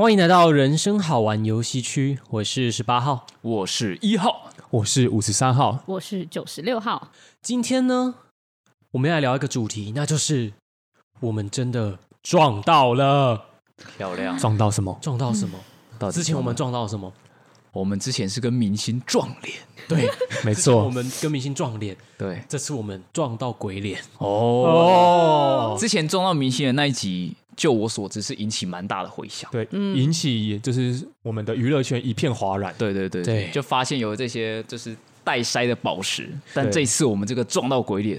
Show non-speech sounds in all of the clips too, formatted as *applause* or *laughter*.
欢迎来到人生好玩游戏区，我是十八号，我是一号，我是五十三号，我是九十六号。今天呢，我们要来聊一个主题，那就是我们真的撞到了，漂亮！撞到什么？撞到什么？嗯、之前我们撞到什么？我们之前是跟明星撞脸，对，没错，我们跟明星撞脸，对，这次我们撞到鬼脸哦哦。之前撞到明星的那一集，就我所知是引起蛮大的回响，对，嗯、引起就是我们的娱乐圈一片哗然，对对对对，就发现有这些就是带筛的宝石，但这次我们这个撞到鬼脸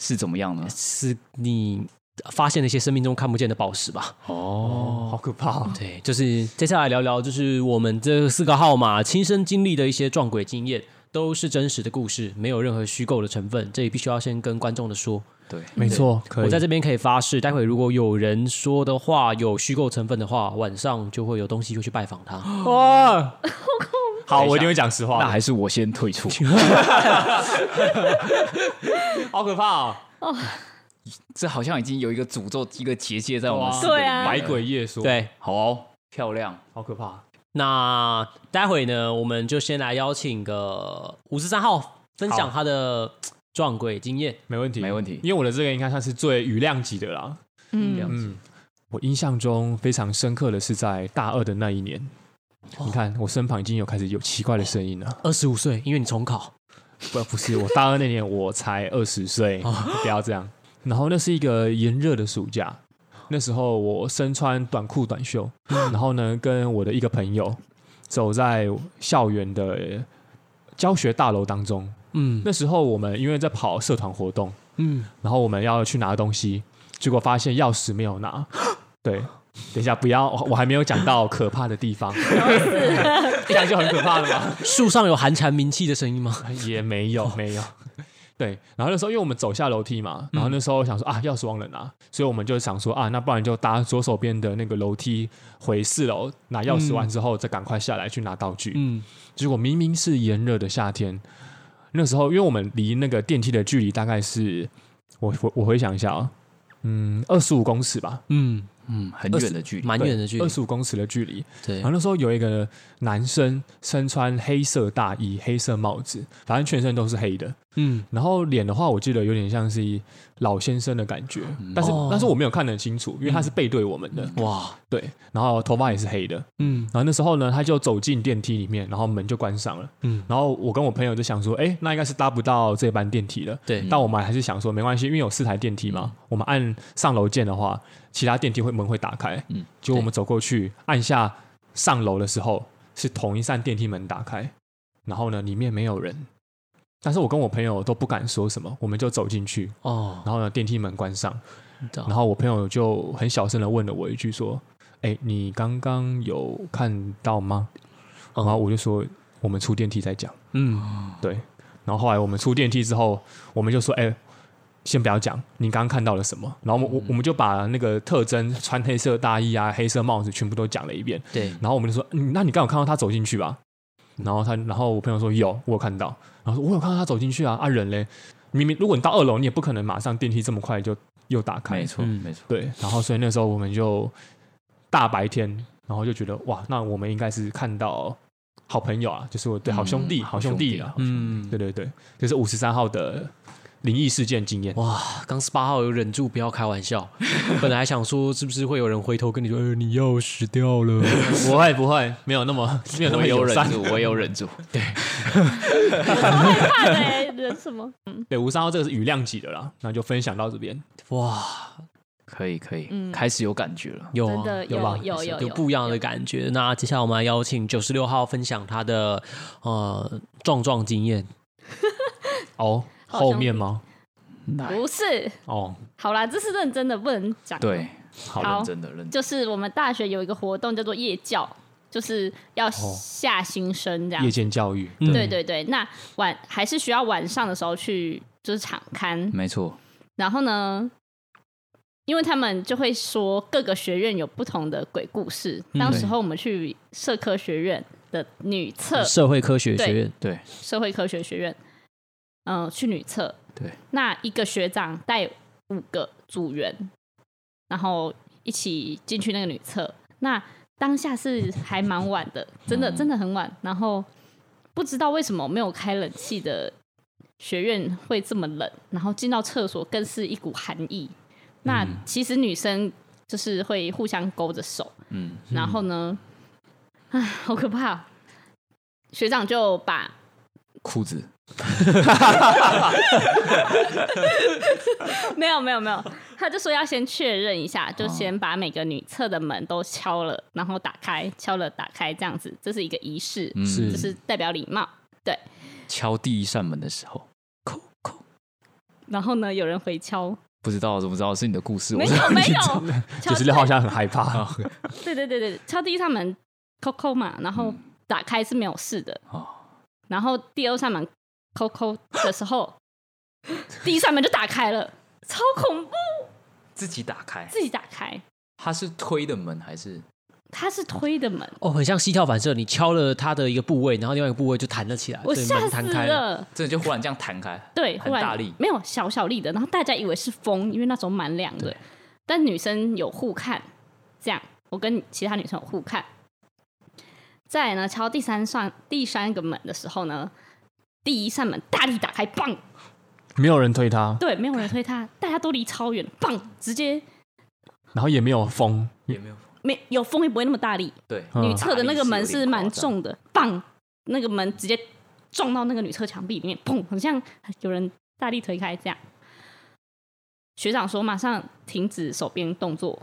是怎么样呢？是你。发现了一些生命中看不见的宝石吧？哦，好可怕！对，就是接下来聊聊，就是我们这四个号码亲身经历的一些撞鬼经验，都是真实的故事，没有任何虚构的成分。这里必须要先跟观众的说，对，没错，可以。我在这边可以发誓，待会如果有人说的话有虚构成分的话，晚上就会有东西就去拜访他。哇，*laughs* 好，我一定会讲实话。那还是我先退出。*laughs* 好可怕哦！这好像已经有一个诅咒，一个结界在我们对啊，百鬼夜说，对，好、哦，漂亮，好可怕。那待会呢，我们就先来邀请个五十三号分享他的撞鬼经验，没问题，没问题。因为我的这个应该算是最雨量级的啦。嗯嗯，我印象中非常深刻的是在大二的那一年，哦、你看我身旁已经有开始有奇怪的声音了。二十五岁，因为你重考，不，不是，我大二那年我才二十岁，不要这样。然后那是一个炎热的暑假，那时候我身穿短裤短袖，*laughs* 然后呢跟我的一个朋友走在校园的教学大楼当中。嗯，那时候我们因为在跑社团活动，嗯，然后我们要去拿东西，结果发现钥匙没有拿。对，等一下不要，我还没有讲到可怕的地方，*laughs* 这样就很可怕了吗？树上有寒蝉鸣泣的声音吗？也没有，没有。*laughs* 对，然后那时候因为我们走下楼梯嘛，然后那时候想说啊，钥匙忘了拿，所以我们就想说啊，那不然就搭左手边的那个楼梯回四楼拿钥匙，完之后再赶快下来去拿道具。嗯，结果明明是炎热的夏天，那时候因为我们离那个电梯的距离大概是，我我我回想一下啊，嗯，二十五公尺吧。嗯。嗯，很远的距离，蛮远的距离，二十五公尺的距离。对，然后那时候有一个男生身穿黑色大衣、黑色帽子，反正全身都是黑的。嗯，然后脸的话，我记得有点像是老先生的感觉，嗯、但是、哦、但是我没有看得很清楚，因为他是背对我们的。嗯、哇，对，然后头发也是黑的。嗯，然后那时候呢，他就走进电梯里面，然后门就关上了。嗯，然后我跟我朋友就想说，哎，那应该是搭不到这班电梯了。对，但我们还是想说没关系，因为有四台电梯嘛，我们按上楼键的话。其他电梯会门会打开，嗯，结果我们走过去按下上楼的时候，是同一扇电梯门打开，然后呢里面没有人，但是我跟我朋友都不敢说什么，我们就走进去哦，然后呢电梯门关上，然后我朋友就很小声的问了我一句说：“哎，你刚刚有看到吗？”然后我就说：“我们出电梯再讲。”嗯，对，然后后来我们出电梯之后，我们就说：“哎。”先不要讲，你刚刚看到了什么？然后我、嗯、我们就把那个特征，穿黑色大衣啊，黑色帽子，全部都讲了一遍。对，然后我们就说，嗯，那你刚好看到他走进去吧？然后他，然后我朋友说有，我有看到。然后说我有看到他走进去啊，啊人嘞？明明如果你到二楼，你也不可能马上电梯这么快就又打开。没错，嗯、没错。对，然后所以那时候我们就大白天，然后就觉得哇，那我们应该是看到好朋友啊，就是我对好兄弟，嗯、好兄弟啊，嗯，对对对，就是五十三号的。灵异事件经验哇！刚十八号有忍住不要开玩笑，本来想说是不是会有人回头跟你说，呃，你钥匙掉了？不会不会，没有那么 *laughs* 没有那么有忍住，我也有忍住。对，害怕嘞，忍什么？嗯，对，五十三号这个是雨量级的啦，那就分享到这边。哇，可以可以，嗯，开始有感觉了，有有有吧？有有有不一样的感觉。那接下来我们来邀请九十六号分享他的呃撞撞经验。哦。后面吗？不是哦。好啦，这是认真的，不能讲。对，好认真的认真。就是我们大学有一个活动叫做夜教，就是要下新生这样。夜间教育。对对对，那晚还是需要晚上的时候去，就是场刊。没错。然后呢，因为他们就会说各个学院有不同的鬼故事。当时候我们去社科学院的女厕，社会科学学院，对，社会科学学院。嗯、呃，去女厕。对，那一个学长带五个组员，然后一起进去那个女厕。那当下是还蛮晚的，真的真的很晚。然后不知道为什么没有开冷气的学院会这么冷，然后进到厕所更是一股寒意。那其实女生就是会互相勾着手，嗯，然后呢，哎，好可怕！学长就把裤子。*laughs* 没有没有没有，他就说要先确认一下，就先把每个女厕的门都敲了，然后打开，敲了打开，这样子，这是一个仪式，是、嗯，这是。代表礼貌。对，敲第一扇门的时候，扣扣，然后呢，有人回敲，不知道，怎么知道是你的故事？没有没有，九十六号现在很害怕。*laughs* 对对对对，敲第一扇门，扣扣嘛，然后打开是没有事的，嗯、然后第二扇门。抠抠的时候，*laughs* 第一扇门就打开了，超恐怖！自己打开，自己打开。它是推的门还是？它是推的门。哦，很像膝跳反射，你敲了它的一个部位，然后另外一个部位就弹了起来，我吓死了，了真的就忽然这样弹开，对，很大力，没有小小力的，然后大家以为是风，因为那时候蛮凉的，但女生有互看，这样，我跟其他女生有互看。再来呢，敲第三扇第三个门的时候呢。第一扇门大力打开，棒！没有人推他，对，没有人推他，大家都离超远，棒！直接，然后也没有风，也没有风，没有风也不会那么大力。对，女厕的那个门是蛮重的，棒！那个门直接撞到那个女厕墙壁里面，砰！很像有人大力推开这样。学长说马上停止手边动作，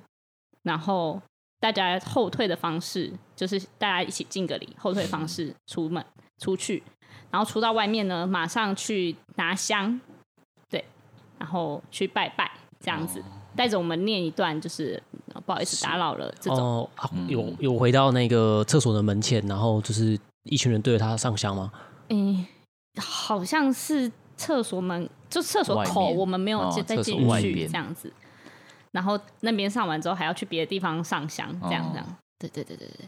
然后大家后退的方式就是大家一起敬个礼，后退方式出门出去。然后出到外面呢，马上去拿香，对，然后去拜拜，这样子，带着我们念一段，就是不好意思打扰了这种。哦，有有回到那个厕所的门前，然后就是一群人对着他上香吗？嗯，好像是厕所门，就厕所口，我们没有再进去这样子。然后那边上完之后，还要去别的地方上香，这样这样。对对对对对。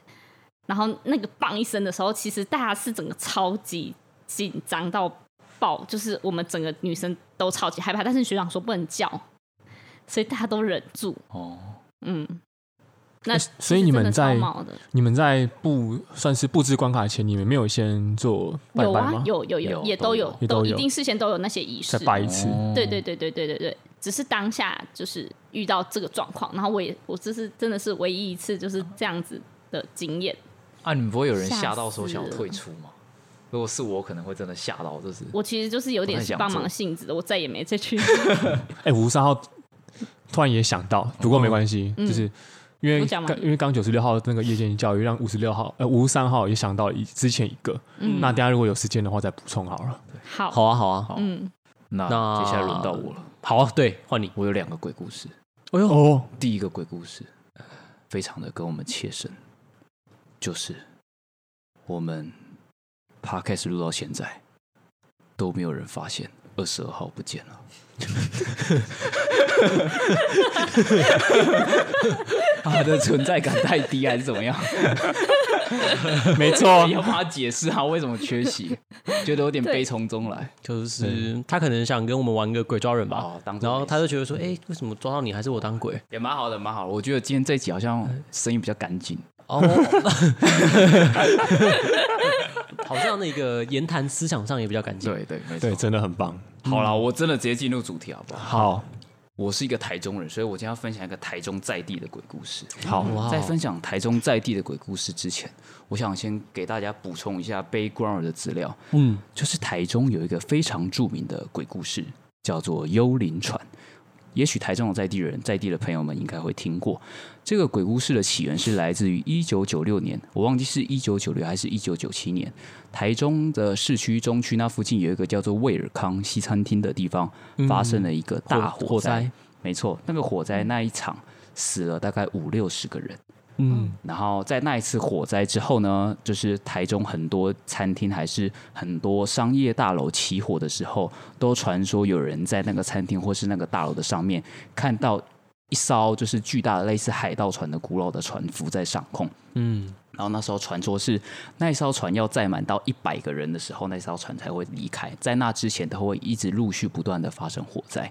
然后那个棒一声的时候，其实大家是整个超级。紧张到爆，就是我们整个女生都超级害怕，但是学长说不能叫，所以大家都忍住。哦，嗯，那所以你们在你们在布算是布置关卡前，你们没有先做拜拜吗？有啊，有有有，也都有，都一定事先都有那些仪式。再拜一次，对对对对对对对，只是当下就是遇到这个状况，然后我也我这是真的是唯一一次就是这样子的经验。啊，你们不会有人吓到说想要退出吗？如果是我，可能会真的吓到，就是我其实就是有点帮忙性质的，我再也没再去。*laughs* 哎，五十三号突然也想到，不过没关系，嗯、就是因为因为刚九十六号那个夜间教育，让五十六号呃五十三号也想到一之前一个，嗯、那大家如果有时间的话再补充好了。好，好啊，好啊，好。嗯，那接下来轮到我了。好啊，对，换你。我有两个鬼故事。哎呦，哦，第一个鬼故事非常的跟我们切身，就是我们。Podcast 录到现在都没有人发现二十二号不见了，*laughs* 他的存在感太低还是怎么样？*laughs* 没错，你要帮他解释他为什么缺席，*laughs* 觉得有点悲从中来，就是他可能想跟我们玩个鬼抓人吧，然后他就觉得说，哎，为什么抓到你还是我当鬼？也蛮好的，蛮好的。我觉得今天这一集好像声音比较干净哦。*laughs* 好像那个言谈思想上也比较干净，对对对，真的很棒。好了，我真的直接进入主题好不好？好，我是一个台中人，所以我今天要分享一个台中在地的鬼故事。好，在分享台中在地的鬼故事之前，我想先给大家补充一下 background 的资料。嗯，就是台中有一个非常著名的鬼故事，叫做幽灵船。也许台中的在地人、在地的朋友们应该会听过这个鬼故事的起源是来自于一九九六年，我忘记是一九九六还是一九九七年，台中的市区中区那附近有一个叫做卫尔康西餐厅的地方发生了一个大火灾，火灾。没错，那个火灾那一场死了大概五六十个人。嗯，然后在那一次火灾之后呢，就是台中很多餐厅还是很多商业大楼起火的时候，都传说有人在那个餐厅或是那个大楼的上面看到一艘就是巨大的类似海盗船的古老的船浮在上空。嗯，然后那时候传说是那一艘船要载满到一百个人的时候，那艘船才会离开，在那之前都会一直陆续不断的发生火灾。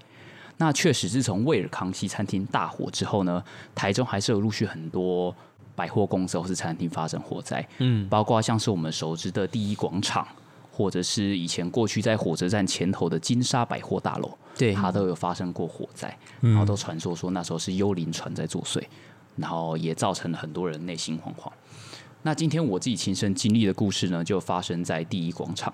那确实，自从威尔康西餐厅大火之后呢，台中还是有陆续很多百货公司或是餐厅发生火灾，嗯，包括像是我们熟知的第一广场，或者是以前过去在火车站前头的金沙百货大楼，对，它都有发生过火灾，然后都传说说那时候是幽灵船在作祟，然后也造成了很多人内心惶惶。那今天我自己亲身经历的故事呢，就发生在第一广场。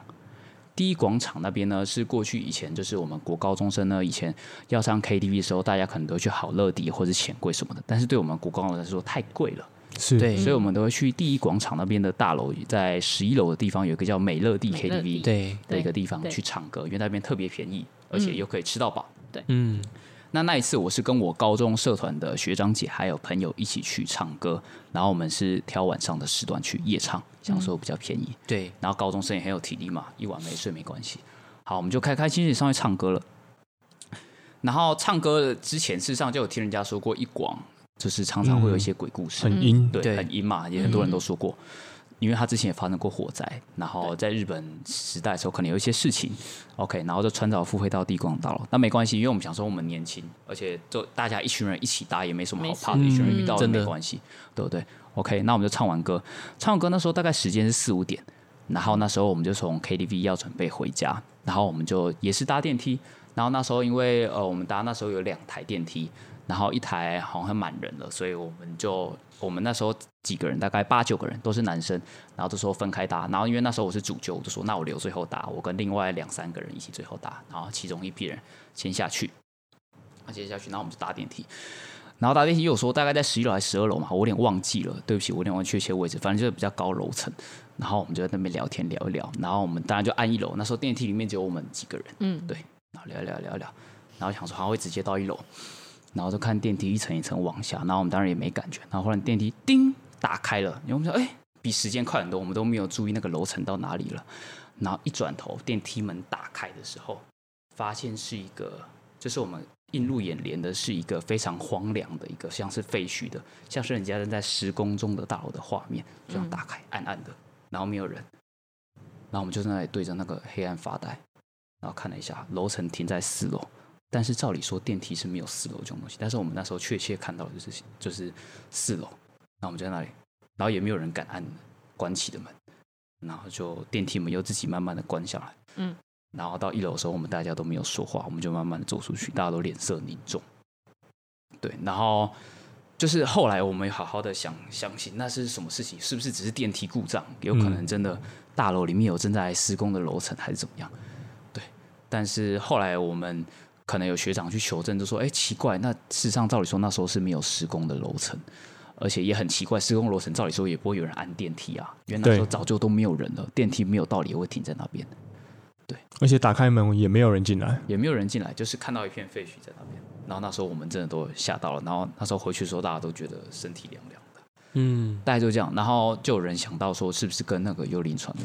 第一广场那边呢，是过去以前就是我们国高中生呢，以前要上 KTV 的时候，大家可能都去好乐迪或者钱柜什么的，但是对我们国高中生来说太贵了，是对，所以我们都会去第一广场那边的大楼，在十一楼的地方有一个叫美乐蒂 KTV 对的一个地方去唱歌，因为那边特别便宜，而且又可以吃到饱。对，嗯。那那一次，我是跟我高中社团的学长姐还有朋友一起去唱歌，然后我们是挑晚上的时段去夜唱，想说比较便宜。对，然后高中生也很有体力嘛，一晚没睡没关系。好，我们就开开心心上去唱歌了。然后唱歌之前，事实上就有听人家说过，一广就是常常会有一些鬼故事，很阴，对，很阴嘛，也很多人都说过。因为他之前也发生过火灾，然后在日本时代的时候可能有一些事情，OK，然后就穿着赴会到地广大楼。那没关系，因为我们想说我们年轻，而且就大家一群人一起搭也没什么好怕的，一群人遇到的。没关系，对不对？OK，那我们就唱完歌，唱完歌那时候大概时间是四五点，然后那时候我们就从 KTV 要准备回家，然后我们就也是搭电梯，然后那时候因为呃我们搭那时候有两台电梯。然后一台好像满人了，所以我们就我们那时候几个人，大概八九个人都是男生，然后就说分开搭。然后因为那时候我是主揪，我就说那我留最后搭，我跟另外两三个人一起最后搭。然后其中一批人先下去，啊，接下去，然后我们就搭电梯。然后搭电梯又说大概在十一楼还是十二楼嘛，我有点忘记了，对不起，我有点忘记确切位置，反正就是比较高楼层。然后我们就在那边聊天聊一聊，然后我们当然就按一楼。那时候电梯里面只有我们几个人，嗯，对，然后聊一聊聊一聊，然后想说还会直接到一楼。然后就看电梯一层一层往下，然后我们当然也没感觉。然后忽然电梯叮打开了，然后我们说：“哎，比时间快很多。”我们都没有注意那个楼层到哪里了。然后一转头，电梯门打开的时候，发现是一个，就是我们映入眼帘的是一个非常荒凉的一个，像是废墟的，像是人家正在施工中的大楼的画面，这样打开，暗暗的，然后没有人。然后我们就在那里对着那个黑暗发呆，然后看了一下楼层停在四楼。但是照理说电梯是没有四楼这种东西，但是我们那时候确切看到的就是就是四楼，那我们就在那里，然后也没有人敢按关起的门，然后就电梯门又自己慢慢的关下来，嗯，然后到一楼的时候，我们大家都没有说话，我们就慢慢的走出去，大家都脸色凝重，对，然后就是后来我们好好的想相信那是什么事情，是不是只是电梯故障，有可能真的大楼里面有正在施工的楼层还是怎么样，对，但是后来我们。可能有学长去求证，就说：“哎，奇怪，那事实上照理说那时候是没有施工的楼层，而且也很奇怪，施工楼层照理说也不会有人按电梯啊，因为那时候早就都没有人了，电梯没有道理也会停在那边。对，而且打开门也没有人进来，也没有人进来，就是看到一片废墟在那边。然后那时候我们真的都吓到了，然后那时候回去的时候，大家都觉得身体凉凉的。嗯，大概就这样，然后就有人想到说，是不是跟那个幽灵船的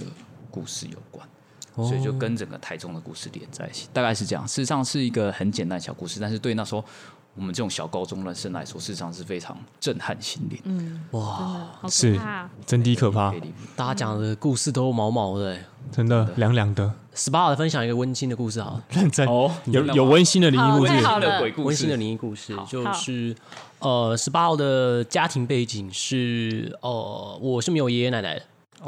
故事有关？”所以就跟整个台中的故事连在一起，大概是这样。事实上是一个很简单小故事，但是对那时候我们这种小高中的生来说，事实上是非常震撼心灵。嗯，哇，是真的可怕。大家讲的故事都毛毛的，真的凉凉的。十八号分享一个温馨的故事，好，认真。哦，有有温馨的灵异故事，温馨的灵异故事就是呃，十八号的家庭背景是呃，我是没有爷爷奶奶的，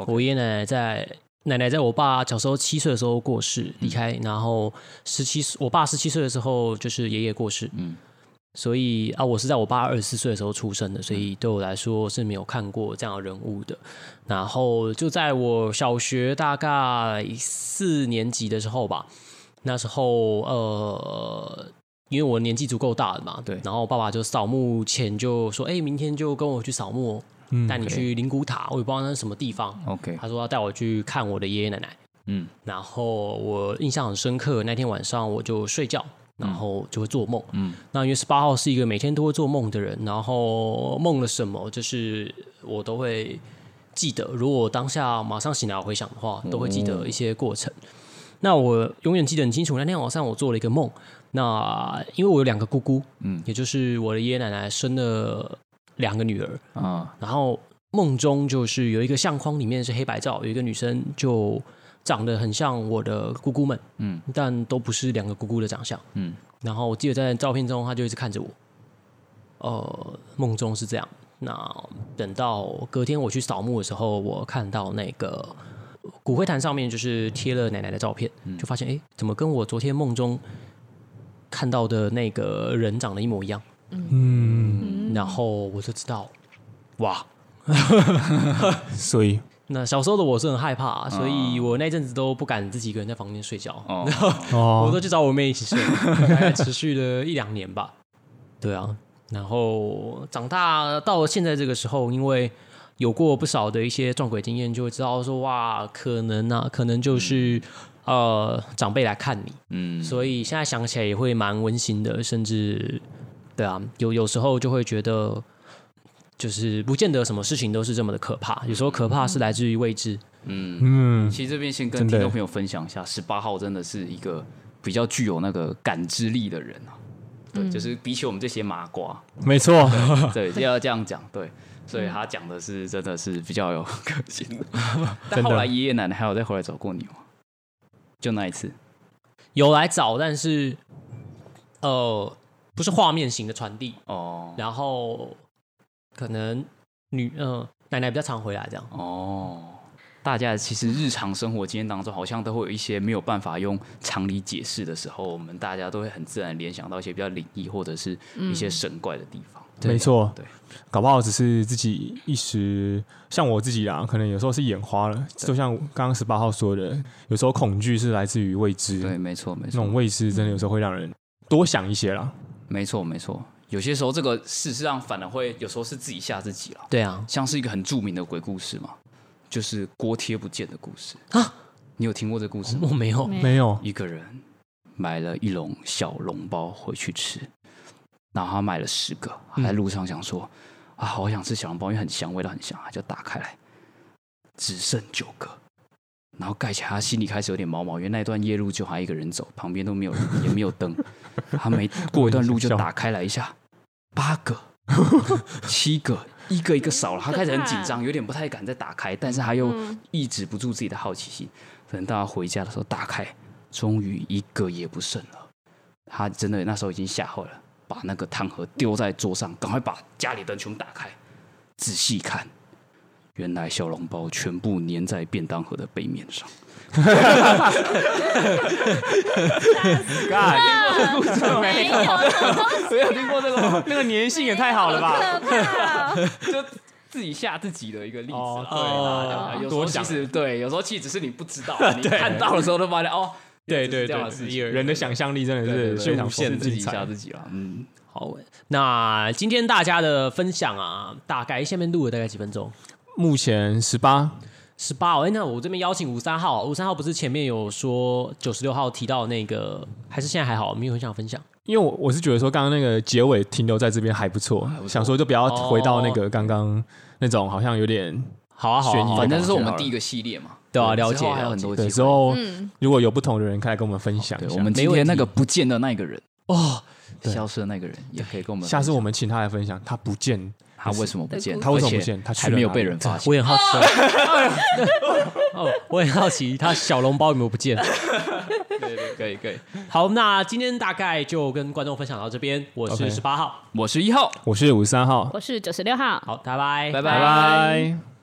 我爷爷奶奶在。奶奶在我爸小时候七岁的时候过世离开，然后十七岁，我爸十七岁的时候就是爷爷过世，嗯，所以啊，我是在我爸二十四岁的时候出生的，所以对我来说是没有看过这样的人物的。然后就在我小学大概四年级的时候吧，那时候呃，因为我年纪足够大了嘛，对，然后爸爸就扫墓前就说：“哎，明天就跟我去扫墓。”带你去灵骨塔，我也不知道那是什么地方。OK，他说要带我去看我的爷爷奶奶。嗯，然后我印象很深刻，那天晚上我就睡觉，然后就会做梦。嗯，那因为十八号是一个每天都会做梦的人，然后梦了什么，就是我都会记得。如果当下马上醒来回想的话，都会记得一些过程。哦、那我永远记得很清楚，那天晚上我做了一个梦。那因为我有两个姑姑，嗯，也就是我的爷爷奶奶生了。两个女儿啊，然后梦中就是有一个相框，里面是黑白照，有一个女生就长得很像我的姑姑们，嗯，但都不是两个姑姑的长相，嗯。然后我记得在照片中，她就一直看着我，呃，梦中是这样。那等到隔天我去扫墓的时候，我看到那个骨灰坛上面就是贴了奶奶的照片，嗯、就发现哎，怎么跟我昨天梦中看到的那个人长得一模一样？嗯，然后我就知道，哇，所以。*laughs* 那小时候的我是很害怕，所以我那阵子都不敢自己一个人在房间睡觉，哦、然 *laughs* 后我都去找我妹一起睡，*laughs* 大概持续了一两年吧。对啊。然后长大到了现在这个时候，因为有过不少的一些撞鬼经验，就会知道说哇，可能啊，可能就是、嗯、呃长辈来看你，嗯，所以现在想起来也会蛮温馨的，甚至对啊，有有时候就会觉得，就是不见得什么事情都是这么的可怕，有时候可怕是来自于未知，嗯。嗯。其实这边先跟听众朋友分享一下，十八号真的是一个比较具有那个感知力的人啊。对，就是比起我们这些麻瓜，没错，对，就要这样讲，对，所以他讲的是真的是比较有个性的。*laughs* 但后来爷爷奶奶还有再回来找过你吗？就那一次。有来找，但是呃，不是画面型的传递哦，然后可能女嗯、呃、奶奶比较常回来这样哦。大家其实日常生活经验当中，好像都会有一些没有办法用常理解释的时候，我们大家都会很自然联想到一些比较灵异或者是一些神怪的地方。嗯、没错，对，搞不好只是自己一时，像我自己啊，可能有时候是眼花了。就像刚刚十八号说的，有时候恐惧是来自于未知。对，没错，没错，那种未知真的有时候会让人多想一些啦。没错，没错，有些时候这个事实上反而会有时候是自己吓自己了。对啊，像是一个很著名的鬼故事嘛。就是锅贴不见的故事啊！你有听过这个故事吗？我没有，没有。一个人买了一笼小笼包回去吃，然后他买了十个，在路上想说、嗯、啊，好想吃小笼包，因为很香，味道很香，他就打开来，只剩九个，然后盖起来，他心里开始有点毛毛，因为那段夜路就他一个人走，旁边都没有人，也没有灯，他没 *laughs* 过一段路就打开来一下，八个，*laughs* 七个。一个一个少了，他开始很紧张，有点不太敢再打开，但是他又抑制不住自己的好奇心。等到他回家的时候打开，终于一个也不剩了。他真的那时候已经吓坏了，把那个汤盒丢在桌上，赶快把家里灯全部打开，仔细看，原来小笼包全部粘在便当盒的背面上。*laughs* 没有？没有听过这个，那个粘性也太好了吧！就自己吓自己的一个例子。对，有时候其实对，有时候其实只是你不知道，*laughs* 你看到的时候都发现哦，对对对，人的想象力真的是无限，自己吓自己了。嗯，好，那今天大家的分享啊，大概下面录了大概几分钟？目前十八。十八哦，哎，那我这边邀请五三号，五三号不是前面有说九十六号提到那个，还是现在还好，没有很想分享？因为我我是觉得说刚刚那个结尾停留在这边还不错，不想说就不要回到那个刚刚那种好像有点好啊好啊，反正是我们第一个系列嘛，对啊，了解还有很多的时候，如果有不同的人可以来跟我们分享，我们今天那个不见的那个人。哦，消失的那个人也可以跟我们，下次我们请他来分享，他不见。他为什么不见？他为什么不见？他还没有被人发现。我也好奇。*laughs* 哦，我很好奇，他小笼包有没有不见？对对，可以可以。好，那今天大概就跟观众分享到这边。我是十八号，我是一号，我是五十三号，我是九十六号。好，拜拜，拜拜。